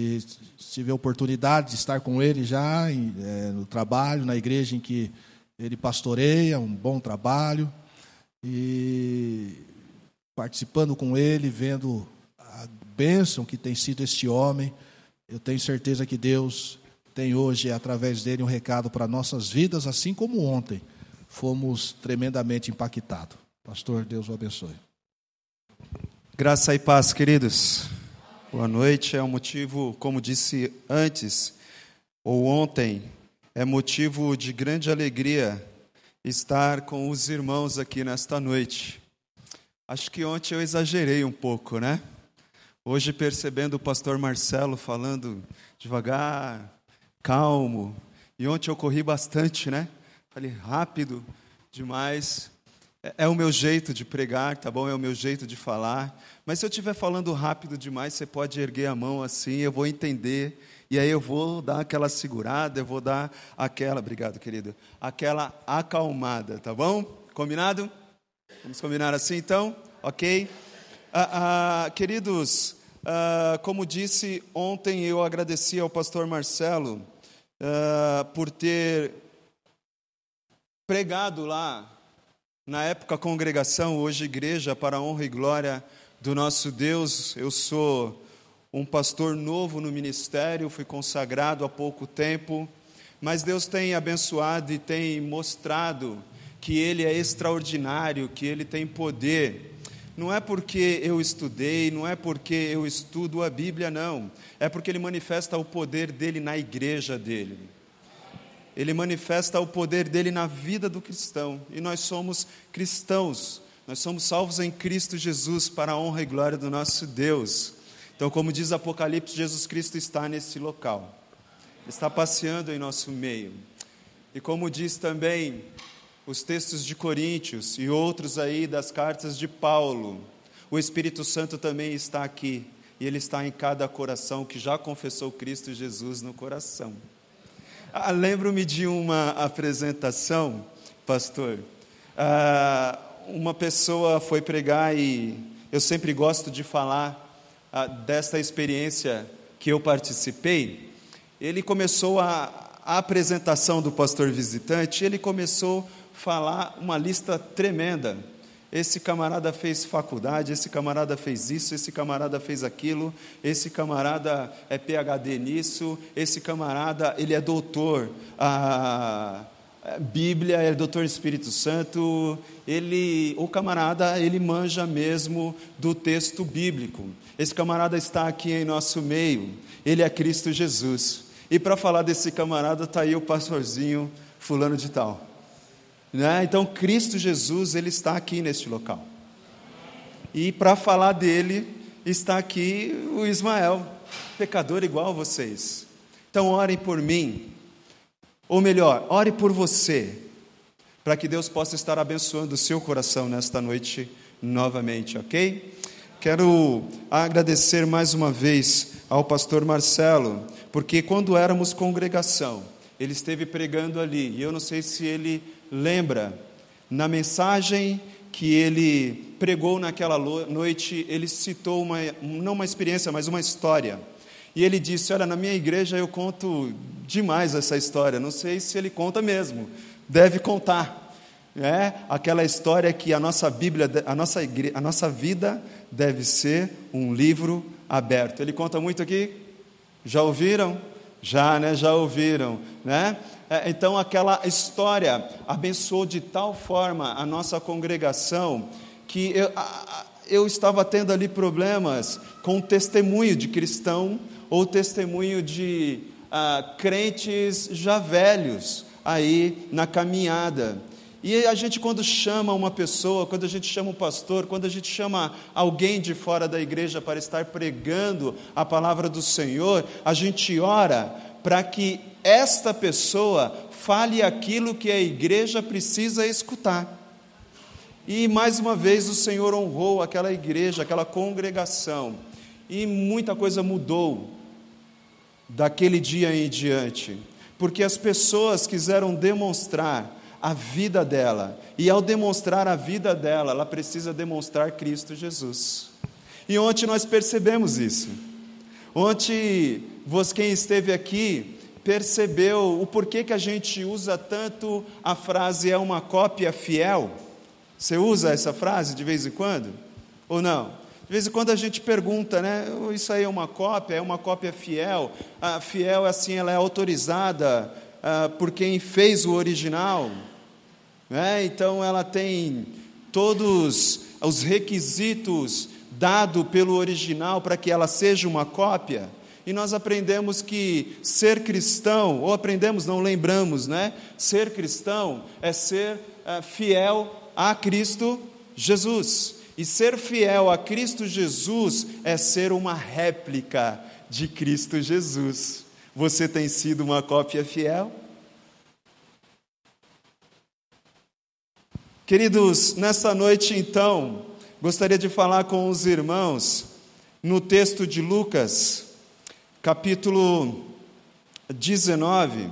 E tive a oportunidade de estar com ele já em, é, no trabalho, na igreja em que ele pastoreia, um bom trabalho. E participando com ele, vendo a bênção que tem sido este homem, eu tenho certeza que Deus tem hoje, através dele, um recado para nossas vidas, assim como ontem fomos tremendamente impactados. Pastor, Deus o abençoe. Graça e paz, queridos. Boa noite. É um motivo, como disse antes ou ontem, é motivo de grande alegria estar com os irmãos aqui nesta noite. Acho que ontem eu exagerei um pouco, né? Hoje, percebendo o pastor Marcelo falando devagar, calmo, e ontem eu corri bastante, né? Falei rápido demais. É, é o meu jeito de pregar, tá bom? É o meu jeito de falar. Mas se eu estiver falando rápido demais, você pode erguer a mão assim, eu vou entender. E aí eu vou dar aquela segurada, eu vou dar aquela, obrigado, querido, aquela acalmada, tá bom? Combinado? Vamos combinar assim então? Ok? Ah, ah, queridos, ah, como disse ontem, eu agradeci ao pastor Marcelo ah, por ter pregado lá na época, congregação, hoje igreja, para a honra e glória do nosso Deus. Eu sou um pastor novo no ministério, fui consagrado há pouco tempo, mas Deus tem abençoado e tem mostrado que Ele é extraordinário, que Ele tem poder. Não é porque eu estudei, não é porque eu estudo a Bíblia, não. É porque Ele manifesta o poder dele na igreja dele ele manifesta o poder dele na vida do cristão. E nós somos cristãos, nós somos salvos em Cristo Jesus para a honra e glória do nosso Deus. Então, como diz Apocalipse, Jesus Cristo está nesse local, está passeando em nosso meio. E como diz também os textos de Coríntios e outros aí das cartas de Paulo, o Espírito Santo também está aqui e ele está em cada coração que já confessou Cristo Jesus no coração. Ah, Lembro-me de uma apresentação, pastor. Ah, uma pessoa foi pregar e eu sempre gosto de falar ah, desta experiência que eu participei. Ele começou a, a apresentação do pastor visitante, ele começou a falar uma lista tremenda esse camarada fez faculdade, esse camarada fez isso, esse camarada fez aquilo, esse camarada é PhD nisso, esse camarada ele é doutor, a Bíblia, é doutor Espírito Santo, ele, o camarada ele manja mesmo do texto bíblico. Esse camarada está aqui em nosso meio, ele é Cristo Jesus. E para falar desse camarada está aí o pastorzinho fulano de tal. Né? Então, Cristo Jesus, ele está aqui neste local. E para falar dele, está aqui o Ismael, pecador igual a vocês. Então, orem por mim. Ou melhor, ore por você, para que Deus possa estar abençoando o seu coração nesta noite novamente, ok? Quero agradecer mais uma vez ao pastor Marcelo, porque quando éramos congregação, ele esteve pregando ali, e eu não sei se ele lembra, na mensagem que ele pregou naquela noite, ele citou uma, não uma experiência, mas uma história. E ele disse: Olha, na minha igreja eu conto demais essa história, não sei se ele conta mesmo, deve contar. É aquela história que a nossa Bíblia, a nossa, igreja, a nossa vida deve ser um livro aberto. Ele conta muito aqui? Já ouviram? Já, né? Já ouviram, né? É, então, aquela história abençoou de tal forma a nossa congregação que eu, eu estava tendo ali problemas com testemunho de cristão ou testemunho de ah, crentes já velhos aí na caminhada. E a gente, quando chama uma pessoa, quando a gente chama um pastor, quando a gente chama alguém de fora da igreja para estar pregando a palavra do Senhor, a gente ora para que esta pessoa fale aquilo que a igreja precisa escutar. E mais uma vez o Senhor honrou aquela igreja, aquela congregação, e muita coisa mudou daquele dia em diante, porque as pessoas quiseram demonstrar a vida dela, e ao demonstrar a vida dela, ela precisa demonstrar Cristo Jesus. E ontem nós percebemos isso. Ontem, quem esteve aqui, percebeu o porquê que a gente usa tanto a frase é uma cópia fiel? Você usa essa frase de vez em quando? Ou não? De vez em quando a gente pergunta, né? Oh, isso aí é uma cópia, é uma cópia fiel. A fiel, assim, ela é autorizada ah, por quem fez o original. Né? Então, ela tem todos os requisitos dado pelo original para que ela seja uma cópia. E nós aprendemos que ser cristão, ou aprendemos, não lembramos, né? Ser cristão é ser uh, fiel a Cristo Jesus. E ser fiel a Cristo Jesus é ser uma réplica de Cristo Jesus. Você tem sido uma cópia fiel? Queridos, nesta noite então, gostaria de falar com os irmãos no texto de Lucas, capítulo 19.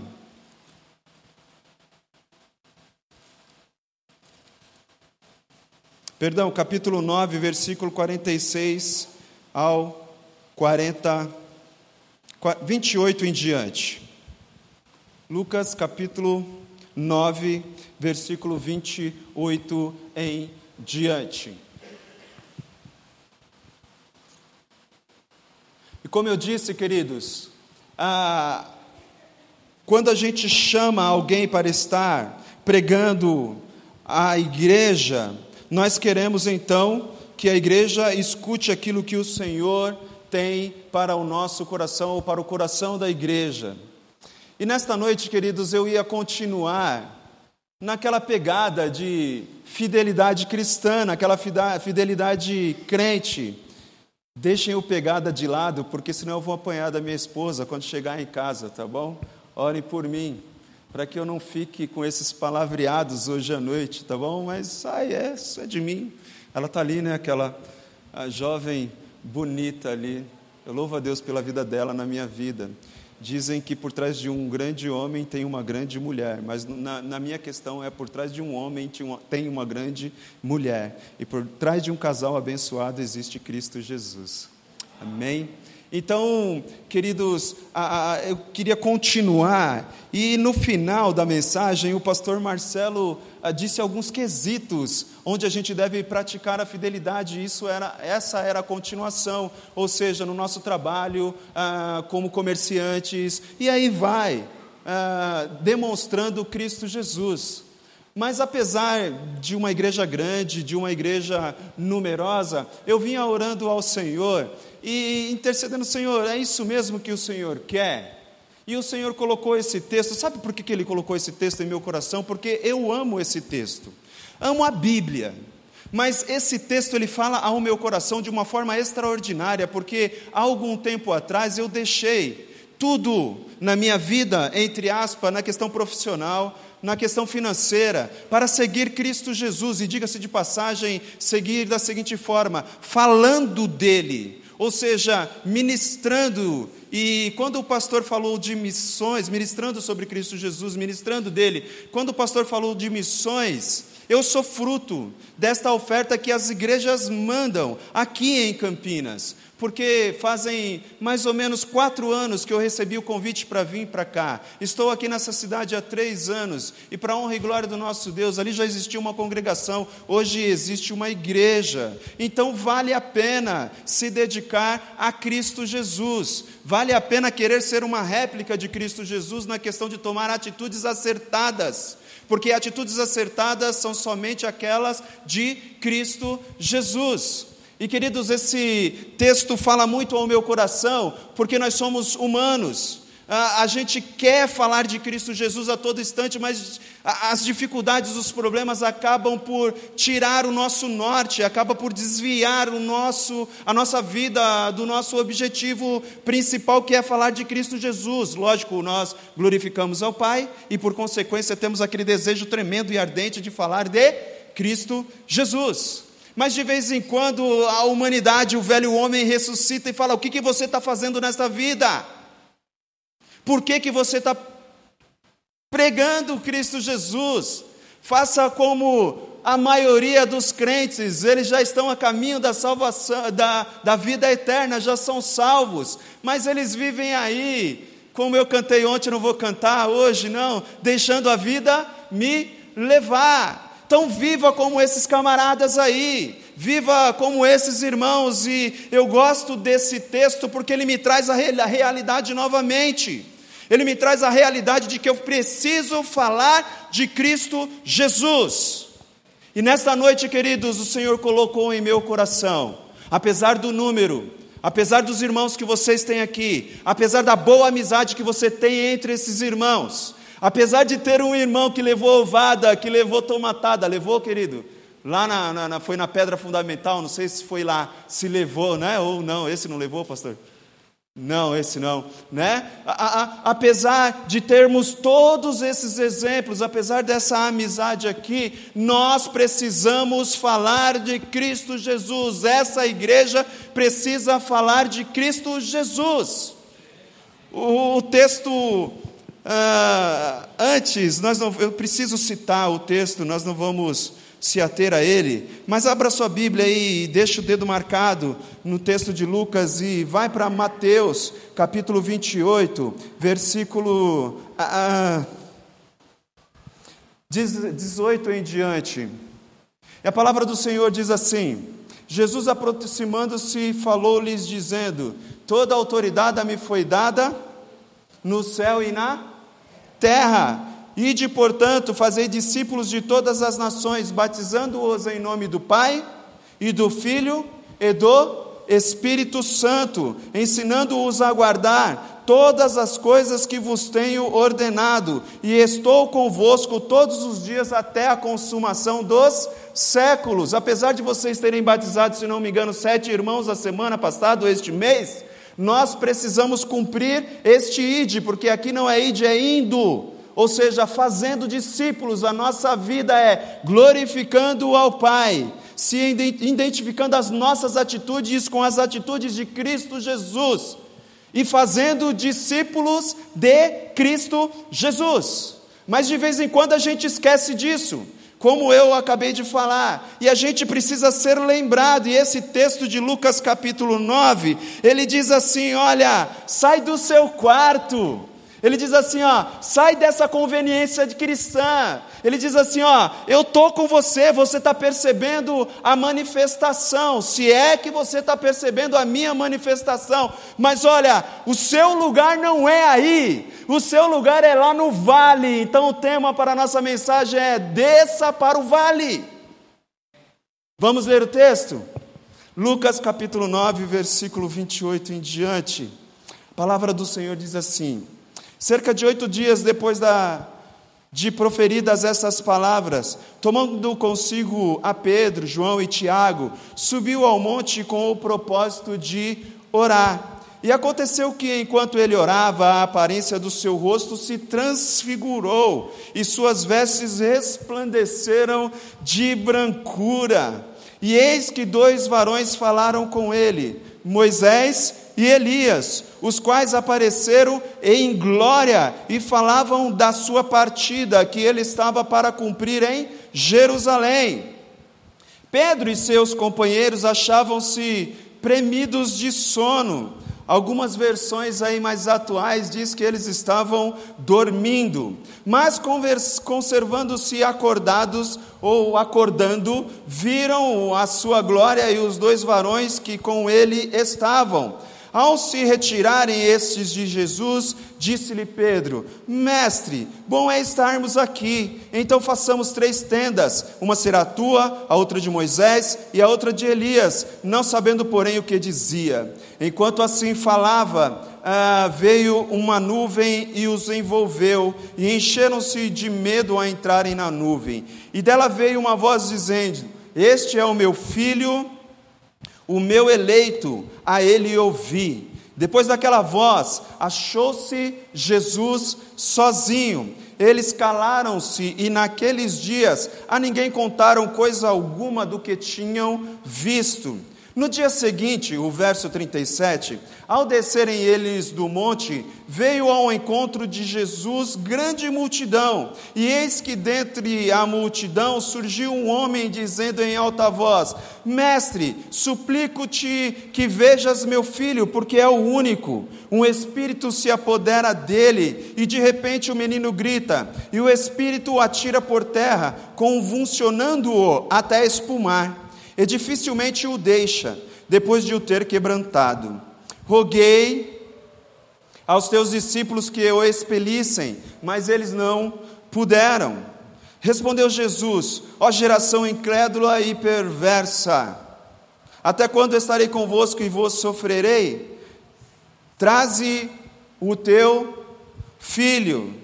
Perdão, capítulo 9, versículo 46 ao 40, 28 em diante. Lucas capítulo 9, versículo 28 em diante. Como eu disse, queridos, ah, quando a gente chama alguém para estar pregando a igreja, nós queremos então que a igreja escute aquilo que o Senhor tem para o nosso coração ou para o coração da igreja. E nesta noite, queridos, eu ia continuar naquela pegada de fidelidade cristã, naquela fidelidade crente. Deixem o pegada de lado, porque senão eu vou apanhar da minha esposa quando chegar em casa, tá bom? Orem por mim, para que eu não fique com esses palavreados hoje à noite, tá bom? Mas, ai, é, isso é de mim. Ela está ali, né? Aquela jovem bonita ali. Eu louvo a Deus pela vida dela na minha vida. Dizem que por trás de um grande homem tem uma grande mulher, mas na, na minha questão é por trás de um homem tem uma grande mulher, e por trás de um casal abençoado existe Cristo Jesus. Amém? Então, queridos, eu queria continuar, e no final da mensagem, o pastor Marcelo a, disse alguns quesitos onde a gente deve praticar a fidelidade, isso era, essa era a continuação, ou seja, no nosso trabalho como comerciantes, e aí vai, demonstrando Cristo Jesus. Mas apesar de uma igreja grande, de uma igreja numerosa, eu vinha orando ao Senhor e intercedendo, Senhor, é isso mesmo que o Senhor quer? E o Senhor colocou esse texto, sabe por que, que Ele colocou esse texto em meu coração? Porque eu amo esse texto, amo a Bíblia. Mas esse texto ele fala ao meu coração de uma forma extraordinária, porque há algum tempo atrás eu deixei tudo na minha vida, entre aspas, na questão profissional, na questão financeira, para seguir Cristo Jesus, e diga-se de passagem, seguir da seguinte forma: falando dele, ou seja, ministrando. E quando o pastor falou de missões, ministrando sobre Cristo Jesus, ministrando dele, quando o pastor falou de missões, eu sou fruto desta oferta que as igrejas mandam aqui em Campinas porque fazem mais ou menos quatro anos que eu recebi o convite para vir para cá. Estou aqui nessa cidade há três anos, e para honra e glória do nosso Deus, ali já existia uma congregação, hoje existe uma igreja. Então vale a pena se dedicar a Cristo Jesus, vale a pena querer ser uma réplica de Cristo Jesus na questão de tomar atitudes acertadas porque atitudes acertadas são somente aquelas de Cristo Jesus. E queridos, esse texto fala muito ao meu coração, porque nós somos humanos. A, gente quer falar de Cristo Jesus a todo instante, mas as dificuldades, os problemas acabam por tirar o nosso norte, acaba por desviar o nosso, a nossa vida do nosso objetivo principal, que é falar de Cristo Jesus. Lógico, nós glorificamos ao Pai e, por consequência, temos aquele desejo tremendo e ardente de falar de Cristo Jesus. Mas de vez em quando a humanidade, o velho homem ressuscita e fala: O que, que você está fazendo nesta vida? Por que, que você está pregando Cristo Jesus? Faça como a maioria dos crentes, eles já estão a caminho da salvação, da, da vida eterna, já são salvos, mas eles vivem aí, como eu cantei ontem, não vou cantar hoje, não, deixando a vida me levar. Então, viva como esses camaradas aí, viva como esses irmãos, e eu gosto desse texto porque ele me traz a realidade novamente. Ele me traz a realidade de que eu preciso falar de Cristo Jesus. E nesta noite, queridos, o Senhor colocou em meu coração, apesar do número, apesar dos irmãos que vocês têm aqui, apesar da boa amizade que você tem entre esses irmãos, apesar de ter um irmão que levou ovada, que levou tomatada, levou, querido? Lá na, na, foi na pedra fundamental, não sei se foi lá, se levou, né? Ou não, esse não levou, pastor? Não, esse não, né? A, a, apesar de termos todos esses exemplos, apesar dessa amizade aqui, nós precisamos falar de Cristo Jesus. Essa igreja precisa falar de Cristo Jesus. O, o texto uh, antes, nós não, eu preciso citar o texto, nós não vamos se ater a ele, mas abra sua Bíblia aí e deixa o dedo marcado no texto de Lucas e vai para Mateus, capítulo 28, versículo ah, 18 em diante. E a palavra do Senhor diz assim: Jesus aproximando-se falou-lhes dizendo: Toda autoridade me foi dada no céu e na terra. Ide, portanto, fazei discípulos de todas as nações, batizando-os em nome do Pai e do Filho e do Espírito Santo, ensinando-os a guardar todas as coisas que vos tenho ordenado, e estou convosco todos os dias até a consumação dos séculos. Apesar de vocês terem batizado, se não me engano, sete irmãos a semana passada, este mês, nós precisamos cumprir este ide, porque aqui não é ide, é indo ou seja, fazendo discípulos, a nossa vida é glorificando ao Pai, se identificando as nossas atitudes com as atitudes de Cristo Jesus e fazendo discípulos de Cristo Jesus. Mas de vez em quando a gente esquece disso, como eu acabei de falar, e a gente precisa ser lembrado, e esse texto de Lucas capítulo 9, ele diz assim: olha, sai do seu quarto ele diz assim, ó, sai dessa conveniência de cristã. Ele diz assim, ó, eu tô com você, você está percebendo a manifestação, se é que você está percebendo a minha manifestação. Mas olha, o seu lugar não é aí, o seu lugar é lá no vale. Então o tema para a nossa mensagem é desça para o vale. Vamos ler o texto? Lucas capítulo 9, versículo 28 em diante. A palavra do Senhor diz assim: Cerca de oito dias depois da, de proferidas essas palavras, tomando consigo a Pedro, João e Tiago, subiu ao monte com o propósito de orar. E aconteceu que, enquanto ele orava, a aparência do seu rosto se transfigurou e suas vestes resplandeceram de brancura. E eis que dois varões falaram com ele, Moisés e Elias, os quais apareceram em glória e falavam da sua partida, que ele estava para cumprir em Jerusalém. Pedro e seus companheiros achavam-se premidos de sono. Algumas versões aí mais atuais diz que eles estavam dormindo, mas conservando-se acordados ou acordando, viram a sua glória e os dois varões que com ele estavam. Ao se retirarem estes de Jesus, disse-lhe Pedro: Mestre, bom é estarmos aqui. Então façamos três tendas: uma será tua, a outra de Moisés e a outra de Elias, não sabendo, porém, o que dizia. Enquanto assim falava, ah, veio uma nuvem e os envolveu, e encheram-se de medo a entrarem na nuvem. E dela veio uma voz dizendo: Este é o meu filho o meu eleito, a ele ouvi. Depois daquela voz, achou-se Jesus sozinho. Eles calaram-se e naqueles dias a ninguém contaram coisa alguma do que tinham visto. No dia seguinte, o verso 37, ao descerem eles do monte, veio ao encontro de Jesus grande multidão, e eis que dentre a multidão surgiu um homem dizendo em alta voz: Mestre, suplico-te que vejas meu filho, porque é o único. Um espírito se apodera dele, e de repente o menino grita, e o espírito o atira por terra, convulsionando-o até espumar e dificilmente o deixa, depois de o ter quebrantado. Roguei aos teus discípulos que o expelissem, mas eles não puderam. Respondeu Jesus: Ó geração incrédula e perversa, até quando estarei convosco e vos sofrerei? Traze o teu filho.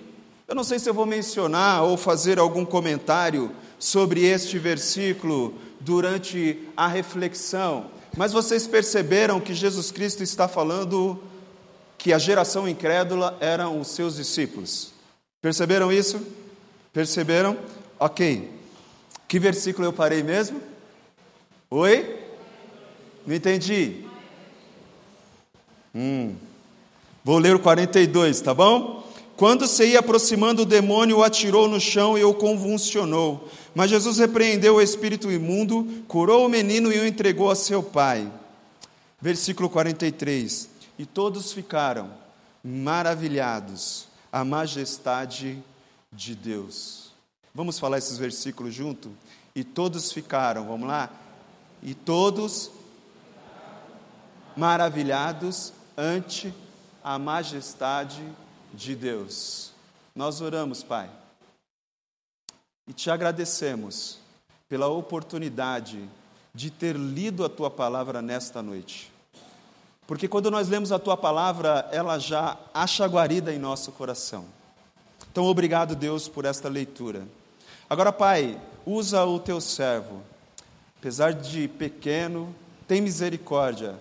Eu não sei se eu vou mencionar ou fazer algum comentário sobre este versículo durante a reflexão, mas vocês perceberam que Jesus Cristo está falando que a geração incrédula eram os seus discípulos. Perceberam isso? Perceberam? Ok. Que versículo eu parei mesmo? Oi? Não entendi. Hum. Vou ler o 42, tá bom? Quando se ia aproximando, o demônio o atirou no chão e o convulsionou. Mas Jesus repreendeu o espírito imundo, curou o menino e o entregou a seu pai. Versículo 43. E todos ficaram maravilhados à majestade de Deus. Vamos falar esses versículos junto? E todos ficaram, vamos lá? E todos maravilhados ante a majestade de Deus. Nós oramos, Pai e te agradecemos pela oportunidade de ter lido a tua palavra nesta noite. Porque quando nós lemos a tua palavra, ela já acha guarida em nosso coração. Então, obrigado, Deus, por esta leitura. Agora, Pai, usa o teu servo, apesar de pequeno, tem misericórdia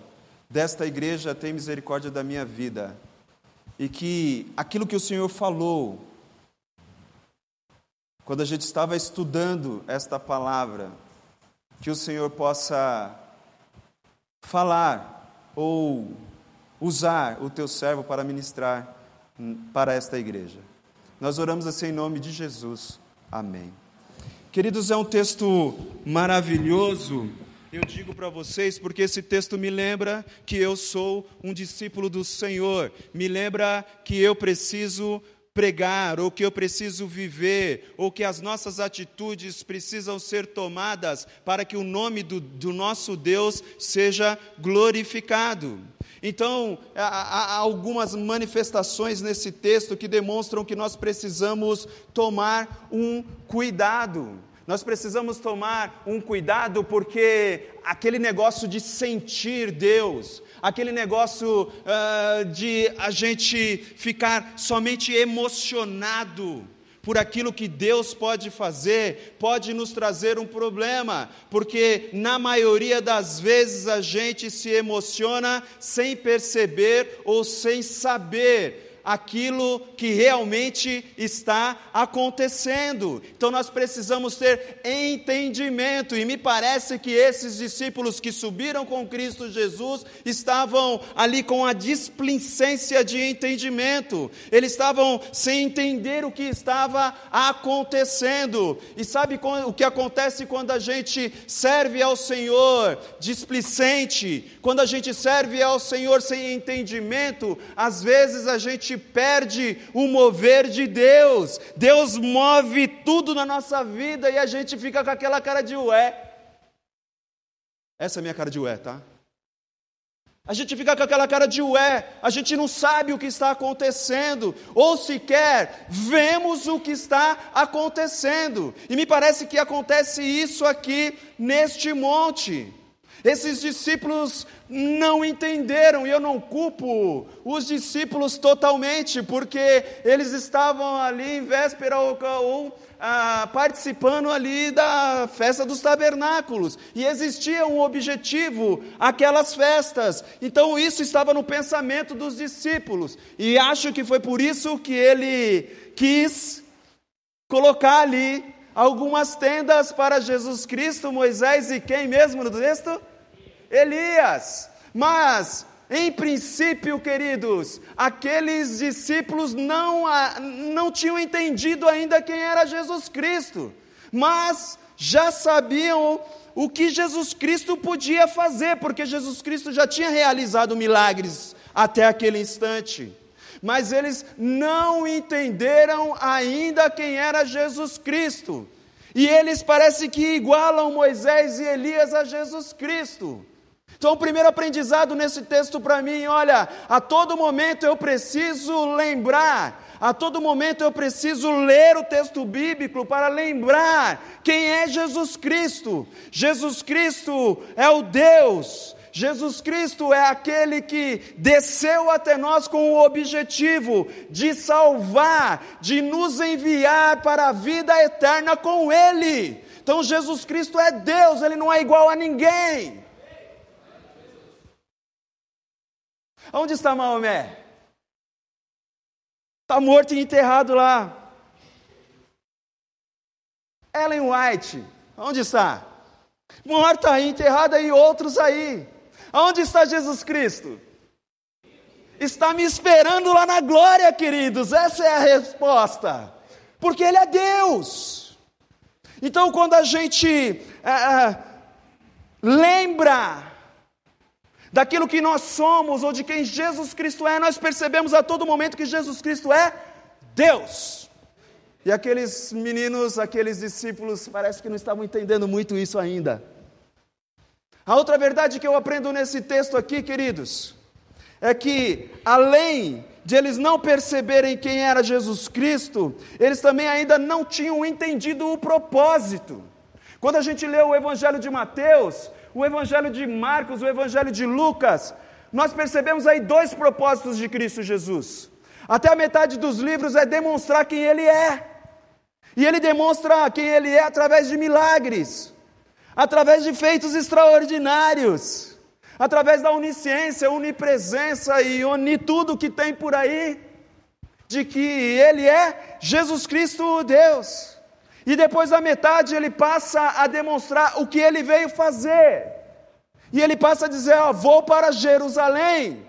desta igreja, tem misericórdia da minha vida. E que aquilo que o Senhor falou quando a gente estava estudando esta palavra, que o Senhor possa falar ou usar o teu servo para ministrar para esta igreja. Nós oramos assim em nome de Jesus. Amém. Queridos, é um texto maravilhoso. Eu digo para vocês porque esse texto me lembra que eu sou um discípulo do Senhor, me lembra que eu preciso pregar, ou que eu preciso viver, ou que as nossas atitudes precisam ser tomadas para que o nome do, do nosso Deus seja glorificado. Então, há, há algumas manifestações nesse texto que demonstram que nós precisamos tomar um cuidado. Nós precisamos tomar um cuidado porque aquele negócio de sentir Deus, aquele negócio uh, de a gente ficar somente emocionado por aquilo que Deus pode fazer, pode nos trazer um problema, porque na maioria das vezes a gente se emociona sem perceber ou sem saber aquilo que realmente está acontecendo. Então nós precisamos ter entendimento, e me parece que esses discípulos que subiram com Cristo Jesus estavam ali com a displicência de entendimento, eles estavam sem entender o que estava acontecendo. E sabe o que acontece quando a gente serve ao Senhor displicente, quando a gente serve ao Senhor sem entendimento, às vezes a gente gente perde o mover de Deus. Deus move tudo na nossa vida e a gente fica com aquela cara de ué. Essa é a minha cara de ué, tá? A gente fica com aquela cara de ué, a gente não sabe o que está acontecendo, ou sequer vemos o que está acontecendo. E me parece que acontece isso aqui neste monte. Esses discípulos não entenderam, e eu não culpo os discípulos totalmente, porque eles estavam ali em véspera ou, ou ah, participando ali da festa dos tabernáculos, e existia um objetivo, aquelas festas, então isso estava no pensamento dos discípulos, e acho que foi por isso que ele quis colocar ali algumas tendas para Jesus Cristo, Moisés e quem mesmo no texto? Elias. Mas, em princípio, queridos, aqueles discípulos não, não tinham entendido ainda quem era Jesus Cristo, mas já sabiam o que Jesus Cristo podia fazer, porque Jesus Cristo já tinha realizado milagres até aquele instante. Mas eles não entenderam ainda quem era Jesus Cristo. E eles parece que igualam Moisés e Elias a Jesus Cristo. Então, o primeiro aprendizado nesse texto para mim, olha, a todo momento eu preciso lembrar, a todo momento eu preciso ler o texto bíblico para lembrar quem é Jesus Cristo. Jesus Cristo é o Deus Jesus Cristo é aquele que desceu até nós com o objetivo de salvar, de nos enviar para a vida eterna com Ele. Então Jesus Cristo é Deus, Ele não é igual a ninguém. Onde está Maomé? Está morto e enterrado lá. Ellen White, onde está? Morta aí, enterrada e outros aí. Aonde está Jesus Cristo? Está me esperando lá na glória, queridos. Essa é a resposta. Porque Ele é Deus. Então, quando a gente é, lembra daquilo que nós somos ou de quem Jesus Cristo é, nós percebemos a todo momento que Jesus Cristo é Deus. E aqueles meninos, aqueles discípulos, parece que não estavam entendendo muito isso ainda. A outra verdade que eu aprendo nesse texto aqui, queridos, é que além de eles não perceberem quem era Jesus Cristo, eles também ainda não tinham entendido o propósito. Quando a gente lê o Evangelho de Mateus, o Evangelho de Marcos, o Evangelho de Lucas, nós percebemos aí dois propósitos de Cristo Jesus. Até a metade dos livros é demonstrar quem Ele é. E Ele demonstra quem Ele é através de milagres através de feitos extraordinários, através da onisciência, onipresença e onitudo que tem por aí, de que Ele é Jesus Cristo Deus. E depois da metade ele passa a demonstrar o que ele veio fazer. E ele passa a dizer: ó, vou para Jerusalém.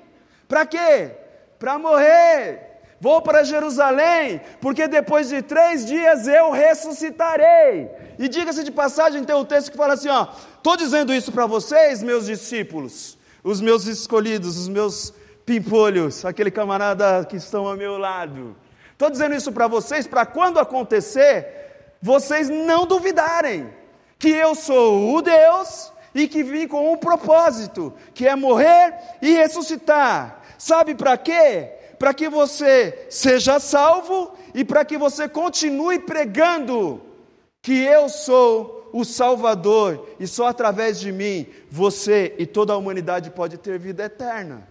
Para quê? Para morrer Vou para Jerusalém, porque depois de três dias eu ressuscitarei. E diga-se de passagem, tem um texto que fala assim: ó, estou dizendo isso para vocês, meus discípulos, os meus escolhidos, os meus pimpolhos, aquele camarada que estão ao meu lado. Estou dizendo isso para vocês, para quando acontecer, vocês não duvidarem que eu sou o Deus e que vim com um propósito, que é morrer e ressuscitar. Sabe para quê? Para que você seja salvo e para que você continue pregando que eu sou o Salvador e só através de mim você e toda a humanidade pode ter vida eterna.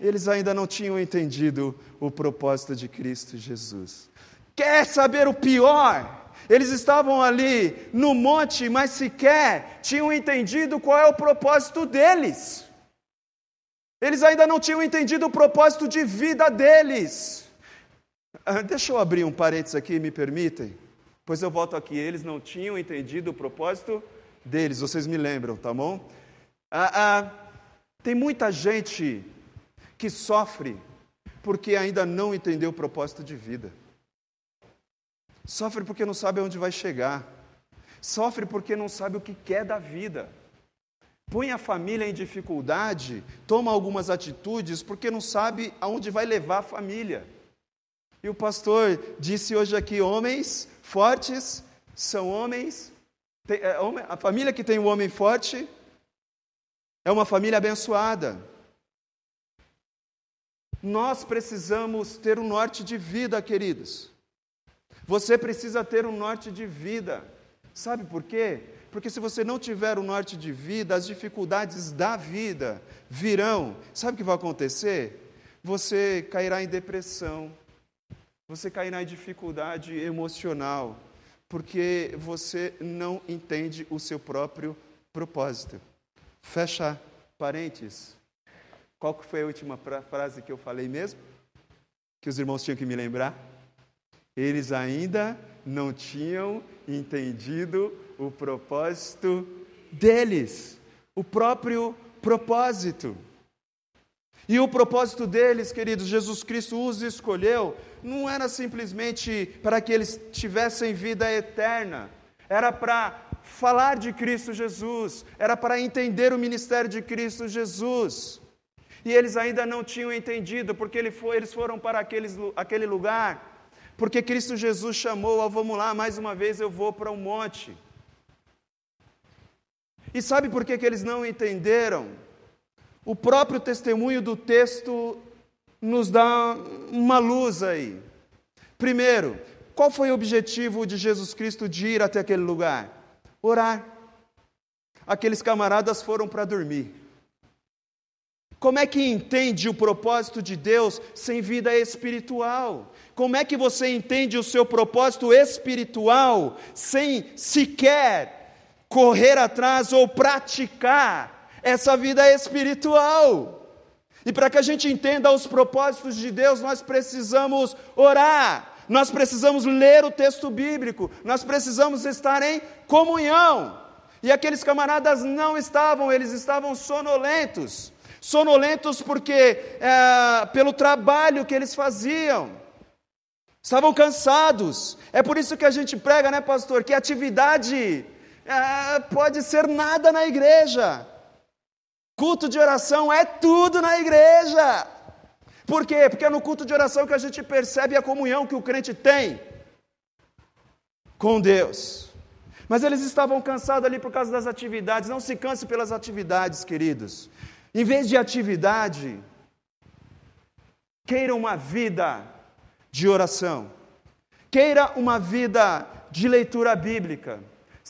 Eles ainda não tinham entendido o propósito de Cristo Jesus. Quer saber o pior? Eles estavam ali no monte, mas sequer tinham entendido qual é o propósito deles. Eles ainda não tinham entendido o propósito de vida deles. Ah, deixa eu abrir um parênteses aqui, me permitem? Pois eu volto aqui. Eles não tinham entendido o propósito deles, vocês me lembram, tá bom? Ah, ah, tem muita gente que sofre porque ainda não entendeu o propósito de vida. Sofre porque não sabe aonde vai chegar. Sofre porque não sabe o que quer da vida põe a família em dificuldade, toma algumas atitudes porque não sabe aonde vai levar a família. E o pastor disse hoje aqui: homens fortes são homens. É, a família que tem um homem forte é uma família abençoada. Nós precisamos ter um norte de vida, queridos. Você precisa ter um norte de vida. Sabe por quê? Porque se você não tiver o norte de vida, as dificuldades da vida virão. Sabe o que vai acontecer? Você cairá em depressão, você cairá em dificuldade emocional, porque você não entende o seu próprio propósito. Fecha parênteses. Qual foi a última frase que eu falei mesmo? Que os irmãos tinham que me lembrar? Eles ainda não tinham entendido o propósito deles. o próprio propósito. E o propósito deles, queridos, Jesus Cristo os escolheu, não era simplesmente para que eles tivessem vida eterna, era para falar de Cristo Jesus, era para entender o ministério de Cristo Jesus. E eles ainda não tinham entendido, porque ele foi, eles foram para aqueles, aquele lugar, porque Cristo Jesus chamou, oh, vamos lá, mais uma vez eu vou para um monte. E sabe por que, que eles não entenderam? O próprio testemunho do texto nos dá uma luz aí. Primeiro, qual foi o objetivo de Jesus Cristo de ir até aquele lugar? Orar. Aqueles camaradas foram para dormir. Como é que entende o propósito de Deus sem vida espiritual? Como é que você entende o seu propósito espiritual sem sequer correr atrás ou praticar essa vida espiritual? E para que a gente entenda os propósitos de Deus, nós precisamos orar, nós precisamos ler o texto bíblico, nós precisamos estar em comunhão. E aqueles camaradas não estavam, eles estavam sonolentos. Sonolentos porque, é, pelo trabalho que eles faziam, estavam cansados. É por isso que a gente prega, né, pastor, que atividade é, pode ser nada na igreja. Culto de oração é tudo na igreja. Por quê? Porque é no culto de oração que a gente percebe a comunhão que o crente tem com Deus. Mas eles estavam cansados ali por causa das atividades. Não se canse pelas atividades, queridos. Em vez de atividade, queira uma vida de oração. Queira uma vida de leitura bíblica.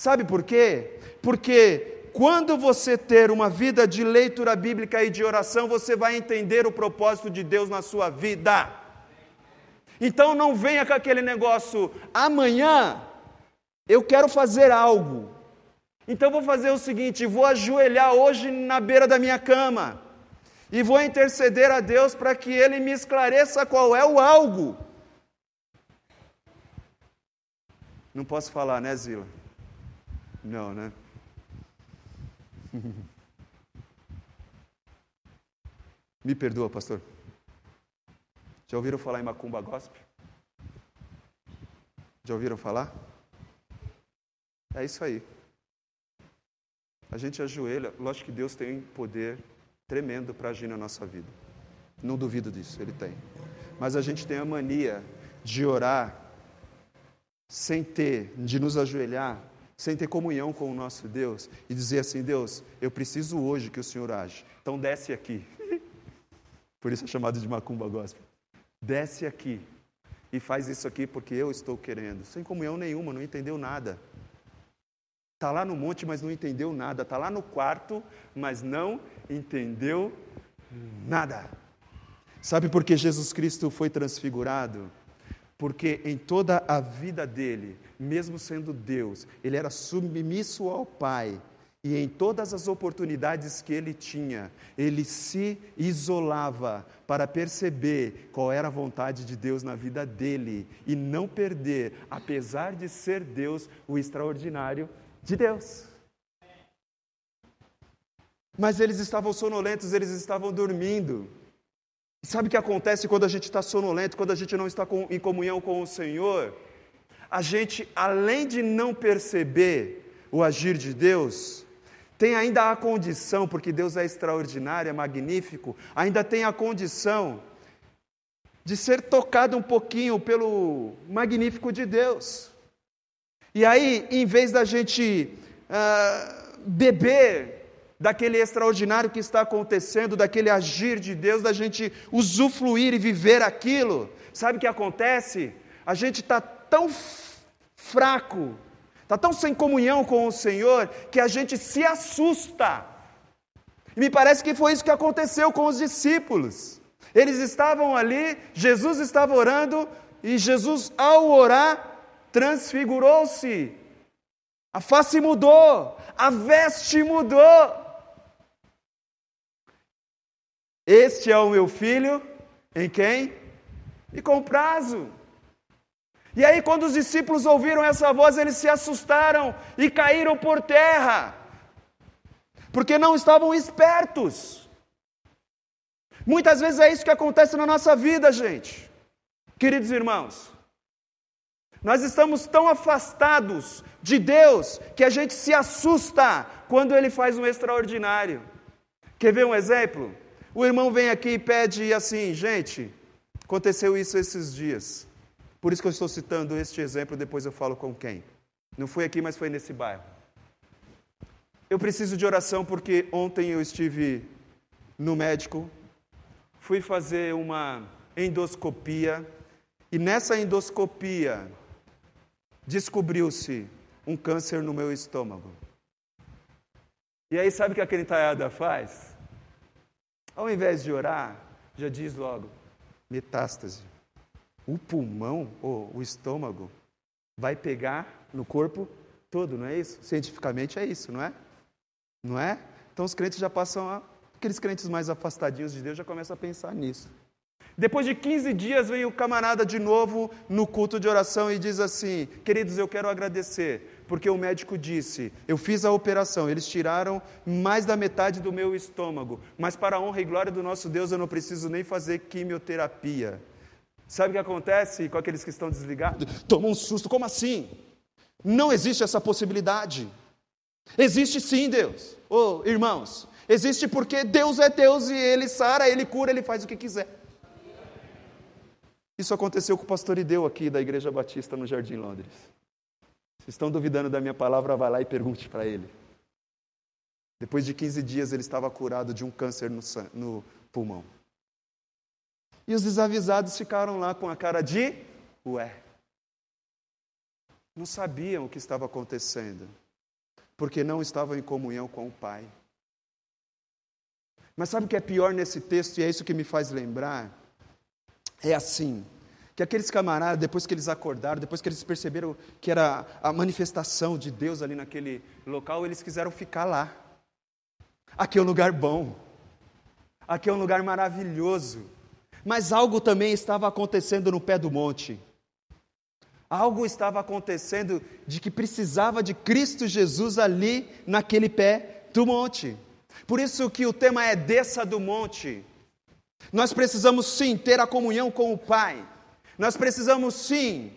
Sabe por quê? Porque quando você ter uma vida de leitura bíblica e de oração, você vai entender o propósito de Deus na sua vida. Então não venha com aquele negócio, amanhã eu quero fazer algo. Então vou fazer o seguinte: vou ajoelhar hoje na beira da minha cama e vou interceder a Deus para que Ele me esclareça qual é o algo. Não posso falar, né, Zila? Não, né? Me perdoa, pastor. Já ouviram falar em macumba gospel? Já ouviram falar? É isso aí. A gente ajoelha, lógico que Deus tem poder tremendo para agir na nossa vida. Não duvido disso, Ele tem. Mas a gente tem a mania de orar sem ter, de nos ajoelhar sem ter comunhão com o nosso Deus e dizer assim: Deus, eu preciso hoje que o Senhor age. Então desce aqui. Por isso é chamado de macumba gospel. Desce aqui e faz isso aqui porque eu estou querendo. Sem comunhão nenhuma, não entendeu nada. Está lá no monte, mas não entendeu nada. Está lá no quarto, mas não entendeu nada. Sabe por que Jesus Cristo foi transfigurado? Porque em toda a vida dele, mesmo sendo Deus, ele era submisso ao Pai. E em todas as oportunidades que ele tinha, ele se isolava para perceber qual era a vontade de Deus na vida dele e não perder, apesar de ser Deus, o extraordinário de Deus. Mas eles estavam sonolentos, eles estavam dormindo. Sabe o que acontece quando a gente está sonolento, quando a gente não está com, em comunhão com o Senhor? A gente, além de não perceber o agir de Deus, tem ainda a condição, porque Deus é extraordinário, é magnífico, ainda tem a condição de ser tocado um pouquinho pelo magnífico de Deus. E aí, em vez da gente uh, beber daquele extraordinário que está acontecendo, daquele agir de Deus, da gente usufruir e viver aquilo. Sabe o que acontece? A gente está tão fraco, está tão sem comunhão com o Senhor, que a gente se assusta. E me parece que foi isso que aconteceu com os discípulos. Eles estavam ali, Jesus estava orando, e Jesus, ao orar, transfigurou-se. A face mudou, a veste mudou. Este é o meu filho, em quem? E com prazo. E aí, quando os discípulos ouviram essa voz, eles se assustaram e caíram por terra. porque não estavam espertos. Muitas vezes é isso que acontece na nossa vida, gente. Queridos irmãos, nós estamos tão afastados de Deus que a gente se assusta quando Ele faz um extraordinário. Quer ver um exemplo? O irmão vem aqui e pede assim, gente, aconteceu isso esses dias. Por isso que eu estou citando este exemplo, depois eu falo com quem. Não foi aqui, mas foi nesse bairro. Eu preciso de oração porque ontem eu estive no médico, fui fazer uma endoscopia e nessa endoscopia descobriu-se um câncer no meu estômago. E aí sabe o que a crentaiada faz? Ao invés de orar, já diz logo, metástase. O pulmão, ou o estômago, vai pegar no corpo todo, não é isso? Cientificamente é isso, não é? Não é? Então os crentes já passam a. Aqueles crentes mais afastadinhos de Deus já começam a pensar nisso. Depois de 15 dias, vem o camarada de novo no culto de oração e diz assim: Queridos, eu quero agradecer, porque o médico disse: Eu fiz a operação, eles tiraram mais da metade do meu estômago, mas para a honra e glória do nosso Deus, eu não preciso nem fazer quimioterapia. Sabe o que acontece com aqueles que estão desligados? Toma um susto, como assim? Não existe essa possibilidade. Existe sim, Deus. Oh, irmãos, existe porque Deus é Deus e Ele sara, Ele cura, Ele faz o que quiser. Isso aconteceu com o pastor Ideu aqui da Igreja Batista no Jardim Londres. Se estão duvidando da minha palavra, vá lá e pergunte para ele. Depois de 15 dias, ele estava curado de um câncer no, no pulmão. E os desavisados ficaram lá com a cara de ué. Não sabiam o que estava acontecendo porque não estavam em comunhão com o Pai. Mas sabe o que é pior nesse texto, e é isso que me faz lembrar? É assim, que aqueles camaradas, depois que eles acordaram, depois que eles perceberam que era a manifestação de Deus ali naquele local, eles quiseram ficar lá. Aqui é um lugar bom, aqui é um lugar maravilhoso, mas algo também estava acontecendo no pé do monte. Algo estava acontecendo de que precisava de Cristo Jesus ali naquele pé do monte. Por isso que o tema é desça do monte. Nós precisamos sim ter a comunhão com o Pai. Nós precisamos sim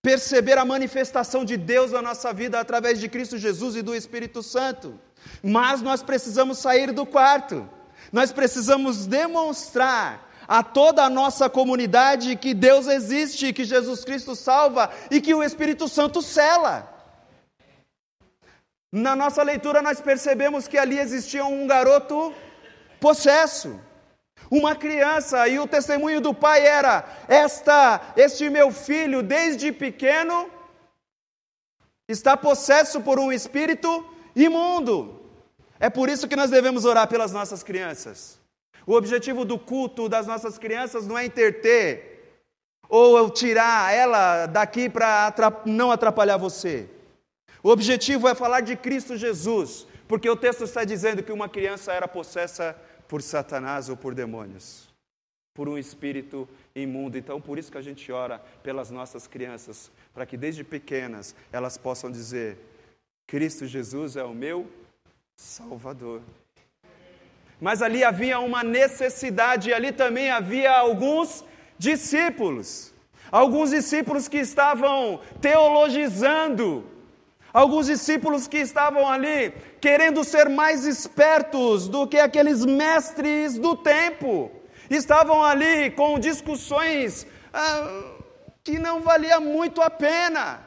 perceber a manifestação de Deus na nossa vida através de Cristo Jesus e do Espírito Santo. Mas nós precisamos sair do quarto. Nós precisamos demonstrar a toda a nossa comunidade que Deus existe, que Jesus Cristo salva e que o Espírito Santo cela. Na nossa leitura, nós percebemos que ali existia um garoto possesso, uma criança, e o testemunho do pai era: esta, este meu filho, desde pequeno, está possesso por um espírito imundo. É por isso que nós devemos orar pelas nossas crianças. O objetivo do culto das nossas crianças não é interter ou tirar ela daqui para não atrapalhar você. O objetivo é falar de Cristo Jesus, porque o texto está dizendo que uma criança era possessa por Satanás ou por demônios, por um espírito imundo. Então, por isso que a gente ora pelas nossas crianças, para que desde pequenas elas possam dizer: Cristo Jesus é o meu Salvador. Mas ali havia uma necessidade, ali também havia alguns discípulos. Alguns discípulos que estavam teologizando, alguns discípulos que estavam ali querendo ser mais espertos do que aqueles mestres do tempo, estavam ali com discussões ah, que não valia muito a pena,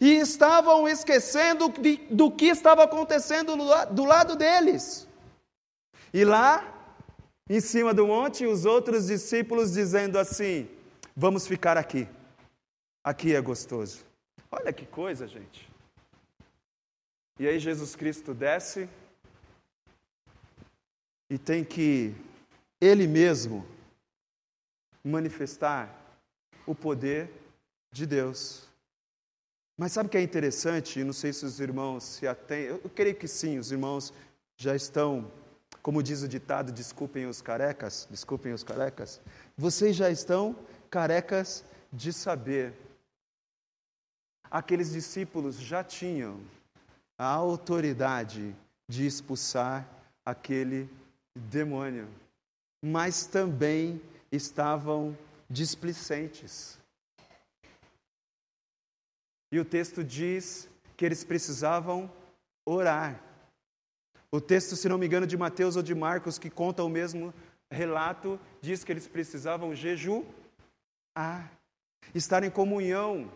e estavam esquecendo de, do que estava acontecendo do, do lado deles. E lá, em cima do monte, os outros discípulos dizendo assim: Vamos ficar aqui. Aqui é gostoso. Olha que coisa, gente. E aí Jesus Cristo desce e tem que ele mesmo manifestar o poder de Deus. Mas sabe o que é interessante? Não sei se os irmãos se atêm. Eu creio que sim, os irmãos já estão como diz o ditado, desculpem os carecas, desculpem os carecas, vocês já estão carecas de saber. Aqueles discípulos já tinham a autoridade de expulsar aquele demônio, mas também estavam displicentes. E o texto diz que eles precisavam orar. O texto, se não me engano, de Mateus ou de Marcos, que conta o mesmo relato, diz que eles precisavam jejuar, estar em comunhão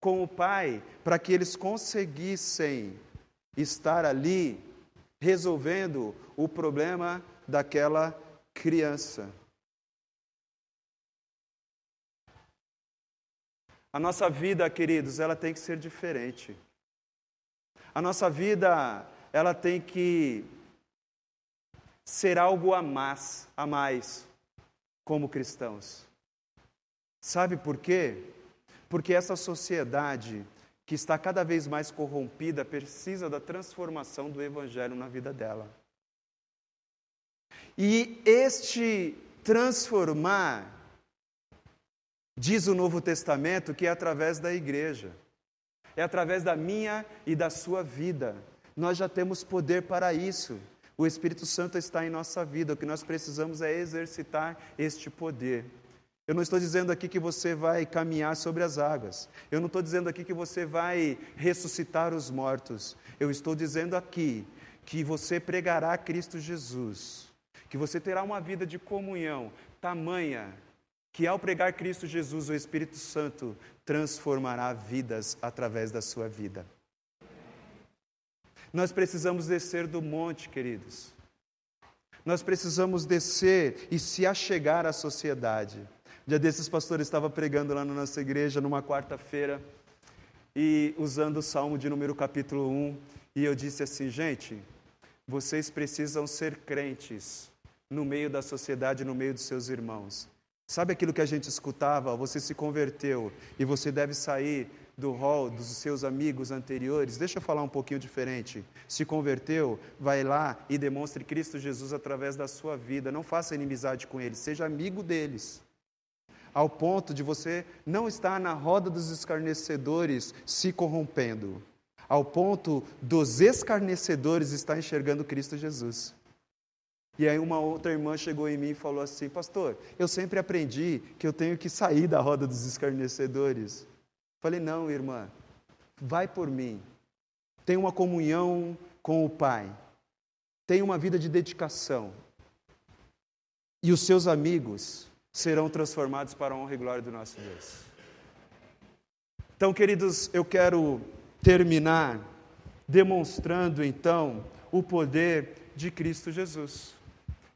com o Pai, para que eles conseguissem estar ali resolvendo o problema daquela criança. A nossa vida, queridos, ela tem que ser diferente. A nossa vida, ela tem que ser algo a mais, a mais como cristãos. Sabe por quê? Porque essa sociedade que está cada vez mais corrompida precisa da transformação do evangelho na vida dela. E este transformar Diz o Novo Testamento que é através da igreja, é através da minha e da sua vida. Nós já temos poder para isso. O Espírito Santo está em nossa vida. O que nós precisamos é exercitar este poder. Eu não estou dizendo aqui que você vai caminhar sobre as águas. Eu não estou dizendo aqui que você vai ressuscitar os mortos. Eu estou dizendo aqui que você pregará Cristo Jesus, que você terá uma vida de comunhão tamanha que ao pregar Cristo Jesus, o Espírito Santo transformará vidas através da sua vida. Nós precisamos descer do monte, queridos. Nós precisamos descer e se achegar à sociedade. Dia desses pastores estava pregando lá na nossa igreja numa quarta-feira e usando o Salmo de número capítulo 1, e eu disse assim, gente, vocês precisam ser crentes no meio da sociedade, no meio dos seus irmãos. Sabe aquilo que a gente escutava? Você se converteu e você deve sair do rol dos seus amigos anteriores. Deixa eu falar um pouquinho diferente. Se converteu, vai lá e demonstre Cristo Jesus através da sua vida. Não faça inimizade com eles, seja amigo deles. Ao ponto de você não estar na roda dos escarnecedores se corrompendo. Ao ponto dos escarnecedores estar enxergando Cristo Jesus. E aí uma outra irmã chegou em mim e falou assim: Pastor, eu sempre aprendi que eu tenho que sair da roda dos escarnecedores. Falei: Não, irmã, vai por mim. Tenha uma comunhão com o Pai. Tenha uma vida de dedicação. E os seus amigos serão transformados para a honra e glória do nosso Deus. Então, queridos, eu quero terminar demonstrando então o poder de Cristo Jesus.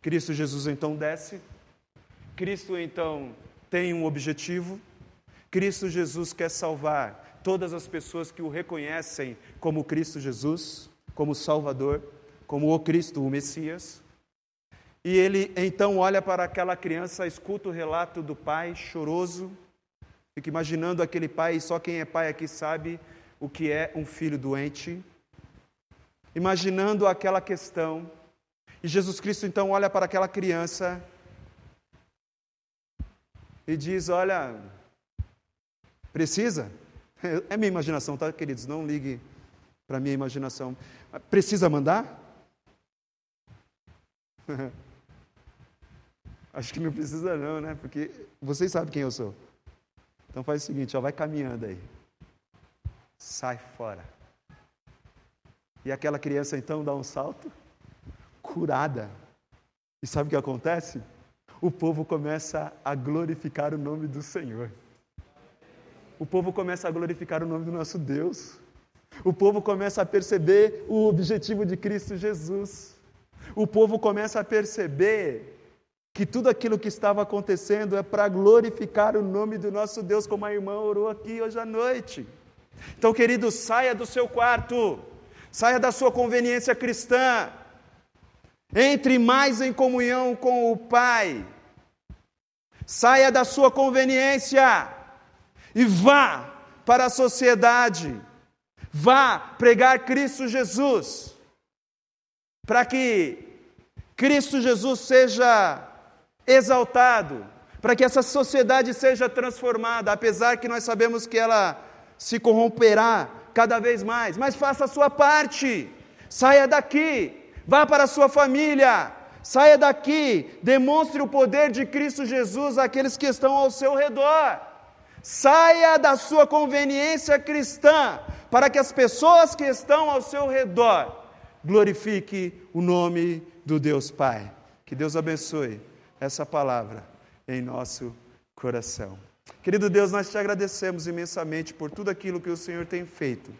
Cristo Jesus então desce, Cristo então tem um objetivo, Cristo Jesus quer salvar todas as pessoas que o reconhecem como Cristo Jesus, como Salvador, como o Cristo, o Messias. E ele então olha para aquela criança, escuta o relato do pai choroso, fica imaginando aquele pai, só quem é pai aqui sabe o que é um filho doente, imaginando aquela questão e Jesus Cristo então olha para aquela criança e diz: Olha, precisa? É minha imaginação, tá, queridos? Não ligue para minha imaginação. Precisa mandar? Acho que não precisa, não, né? Porque vocês sabem quem eu sou. Então faz o seguinte: ó, vai caminhando aí. Sai fora. E aquela criança então dá um salto curada. E sabe o que acontece? O povo começa a glorificar o nome do Senhor. O povo começa a glorificar o nome do nosso Deus. O povo começa a perceber o objetivo de Cristo Jesus. O povo começa a perceber que tudo aquilo que estava acontecendo é para glorificar o nome do nosso Deus, como a irmã orou aqui hoje à noite. Então, querido, saia do seu quarto, saia da sua conveniência cristã, entre mais em comunhão com o Pai. Saia da sua conveniência e vá para a sociedade. Vá pregar Cristo Jesus. Para que Cristo Jesus seja exaltado, para que essa sociedade seja transformada, apesar que nós sabemos que ela se corromperá cada vez mais, mas faça a sua parte. Saia daqui, vá para a sua família, saia daqui, demonstre o poder de Cristo Jesus àqueles que estão ao seu redor. Saia da sua conveniência cristã, para que as pessoas que estão ao seu redor glorifiquem o nome do Deus Pai. Que Deus abençoe essa palavra em nosso coração. Querido Deus, nós te agradecemos imensamente por tudo aquilo que o Senhor tem feito